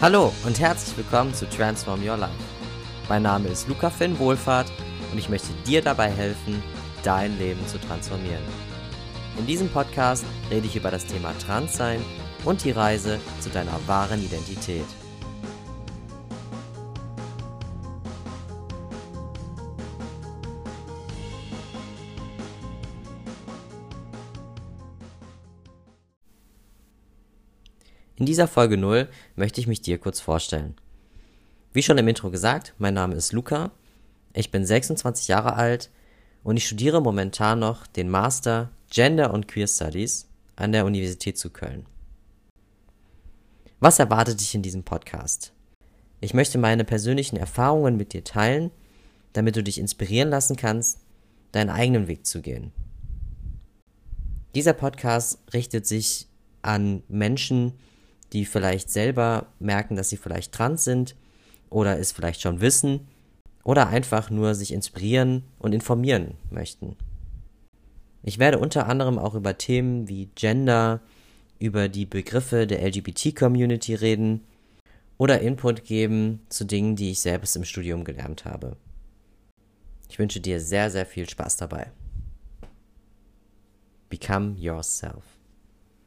Hallo und herzlich willkommen zu Transform Your Life. Mein Name ist Luca Finn Wohlfahrt und ich möchte dir dabei helfen, dein Leben zu transformieren. In diesem Podcast rede ich über das Thema Transsein und die Reise zu deiner wahren Identität. In dieser Folge 0 möchte ich mich dir kurz vorstellen. Wie schon im Intro gesagt, mein Name ist Luca, ich bin 26 Jahre alt und ich studiere momentan noch den Master Gender und Queer Studies an der Universität zu Köln. Was erwartet dich in diesem Podcast? Ich möchte meine persönlichen Erfahrungen mit dir teilen, damit du dich inspirieren lassen kannst, deinen eigenen Weg zu gehen. Dieser Podcast richtet sich an Menschen, die vielleicht selber merken, dass sie vielleicht trans sind oder es vielleicht schon wissen oder einfach nur sich inspirieren und informieren möchten. Ich werde unter anderem auch über Themen wie Gender, über die Begriffe der LGBT-Community reden oder Input geben zu Dingen, die ich selbst im Studium gelernt habe. Ich wünsche dir sehr, sehr viel Spaß dabei. Become yourself.